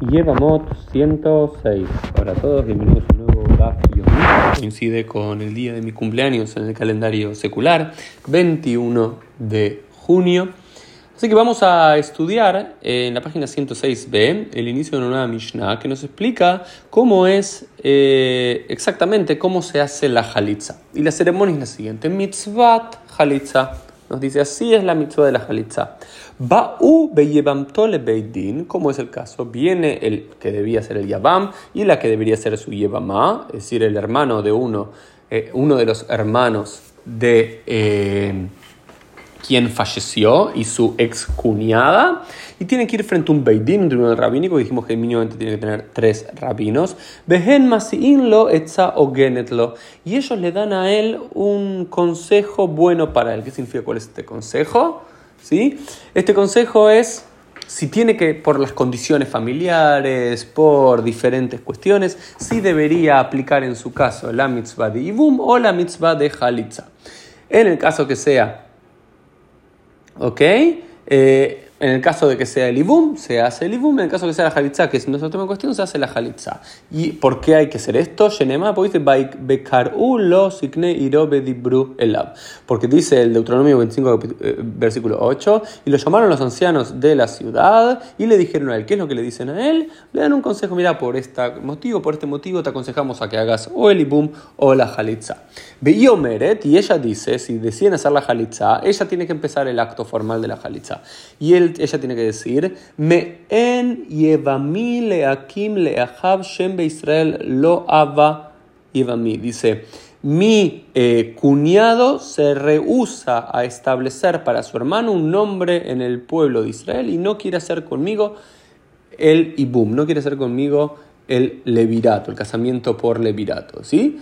Yevamot 106. Para todos, bienvenidos a un nuevo Daf. Coincide con el día de mi cumpleaños en el calendario secular, 21 de junio. Así que vamos a estudiar en la página 106b el inicio de una nueva Mishnah que nos explica cómo es eh, exactamente cómo se hace la Halitza. Y la ceremonia es la siguiente: Mitzvat Halitza. Nos dice así es la mitzvah de la Halitza. Ba'u beyebamtole beidin, como es el caso, viene el que debía ser el Yabam y la que debería ser su Yebamá, es decir, el hermano de uno, eh, uno de los hermanos de eh, quien falleció y su ex cuñada, y tiene que ir frente a un Beidin, un tribunal rabínico, dijimos que mínimamente tiene que tener tres rabinos, Behen lo etza o genetlo, y ellos le dan a él un consejo bueno para él. ¿Qué significa cuál es este consejo? ¿Sí? Este consejo es, si tiene que, por las condiciones familiares, por diferentes cuestiones, si debería aplicar en su caso la mitzvah de Ibum o la mitzvah de Halitza. En el caso que sea, ¿ok? Eh, en el caso de que sea el ibum, se hace el ibum. En el caso de que sea la jalitza, que es nuestro tema en cuestión, se hace la jalitza. ¿Y por qué hay que hacer esto? Porque dice el Deuteronomio 25, eh, versículo 8, y lo llamaron los ancianos de la ciudad y le dijeron a él, ¿qué es lo que le dicen a él? Le dan un consejo, mira, por este motivo, por este motivo te aconsejamos a que hagas o el ibum o la jalitza. Meret y ella dice, si deciden hacer la jalitza, ella tiene que empezar el acto formal de la jalitza. Y ella tiene que decir, me en yevami leakim leahab shem Israel lo ava yevami. Dice, mi eh, cuñado se rehúsa a establecer para su hermano un nombre en el pueblo de Israel y no quiere hacer conmigo el ibum, no quiere hacer conmigo el levirato, el casamiento por levirato, ¿sí?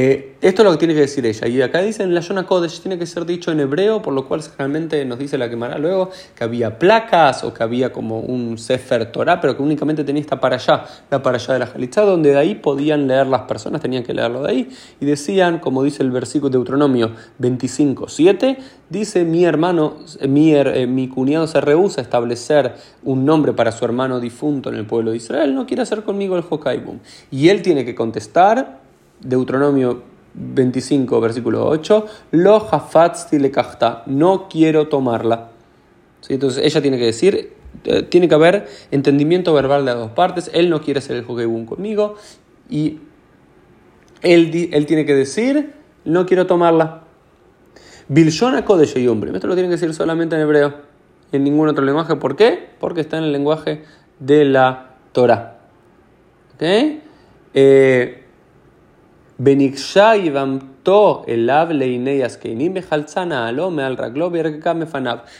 Eh, esto es lo que tiene que decir ella. Y acá dice en la Yona Kodesh, tiene que ser dicho en hebreo, por lo cual realmente nos dice la quemará luego que había placas o que había como un Sefer Torah, pero que únicamente tenía esta para allá, la para allá de la Jalitza, donde de ahí podían leer las personas, tenían que leerlo de ahí. Y decían, como dice el versículo de Deuteronomio 25, 7, dice: Mi hermano, mi, eh, mi cuñado se rehúsa a establecer un nombre para su hermano difunto en el pueblo de Israel, no quiere hacer conmigo el Hokaibum. Y él tiene que contestar Deuteronomio 25, versículo 8, lo hafatzti le no quiero tomarla. Entonces ella tiene que decir, eh, tiene que haber entendimiento verbal de las dos partes, él no quiere hacer el Hogebun conmigo y él, él tiene que decir, no quiero tomarla. Bilshona Kodesh y hombre, esto lo tiene que decir solamente en hebreo, en ningún otro lenguaje. ¿Por qué? Porque está en el lenguaje de la Torah. ¿Ok? Eh,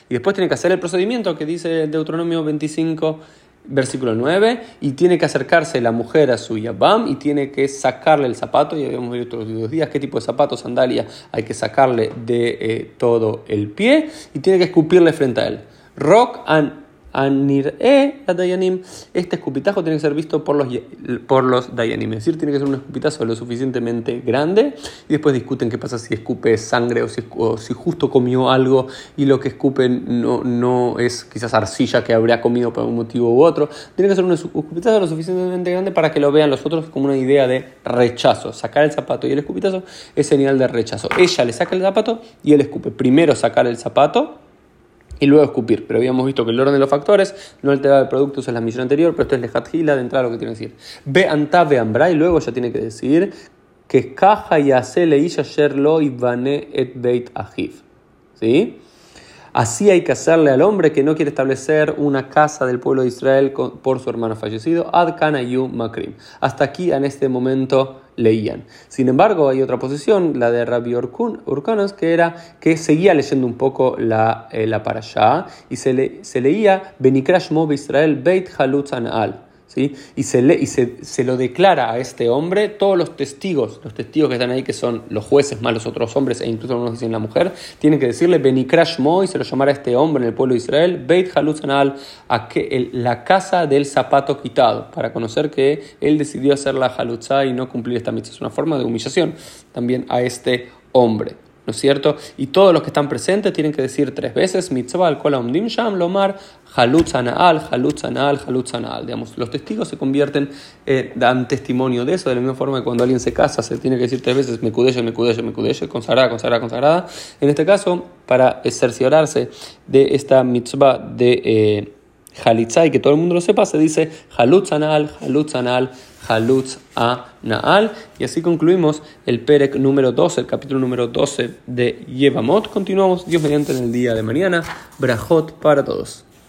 y después tiene que hacer el procedimiento que dice Deuteronomio 25, versículo 9, y tiene que acercarse la mujer a su yabam y tiene que sacarle el zapato, y habíamos visto los dos días qué tipo de zapato, sandalia hay que sacarle de eh, todo el pie, y tiene que escupirle frente a él. Rock and Anir-e Dayanim, este escupitajo tiene que ser visto por los, por los Dayanim, es decir, tiene que ser un escupitazo lo suficientemente grande y después discuten qué pasa si escupe sangre o si, si justo comió algo y lo que escupe no, no es quizás arcilla que habría comido por un motivo u otro. Tiene que ser un escupitazo lo suficientemente grande para que lo vean los otros como una idea de rechazo. Sacar el zapato y el escupitazo es señal de rechazo. Ella le saca el zapato y él escupe. Primero sacar el zapato y luego escupir. Pero habíamos visto que el orden de los factores no altera el producto, esa es la misión anterior, pero esto es lejatgila de entrada lo que tiene que decir. Ve anta ve ambra y luego ya tiene que decir que caja y hace leisha sherlo y vane et beit ajiv. ¿Sí? Así hay que hacerle al hombre que no quiere establecer una casa del pueblo de Israel por su hermano fallecido, Ad Kanayu Makrim. Hasta aquí en este momento leían. Sin embargo, hay otra posición, la de Rabbi Urkanos, que era que seguía leyendo un poco la, eh, la para y se, le, se leía Benikrash Mob Israel Beit Halutzan Al. Y, se, le, y se, lo declara a este hombre, todos los testigos, los testigos que están ahí, que son los jueces más los otros hombres, e incluso algunos dicen la mujer, tienen que decirle Benikrash Mo y se lo llamará a este hombre en el pueblo de Israel, Beit Halutzanal, a que la casa del zapato quitado, para conocer que él decidió hacer la halutza y no cumplir esta mitzvah. Es una forma de humillación también a este hombre. ¿No es cierto? Y todos los que están presentes tienen que decir tres veces, mitzvah al dim sham lomar, halutz anal, halutz anal, halutz anal. Digamos, los testigos se convierten, eh, dan testimonio de eso, de la misma forma que cuando alguien se casa se tiene que decir tres veces, me me me mekudeye, consagrada, consagrada, consagrada. En este caso, para cerciorarse de esta mitzvah de... Eh, que todo el mundo lo sepa, se dice Halutz Anal, Halutz Halutz Naal. Y así concluimos el Perek número 12, el capítulo número 12 de Yevamot. Continuamos, Dios mediante, en el día de mañana. Brajot para todos.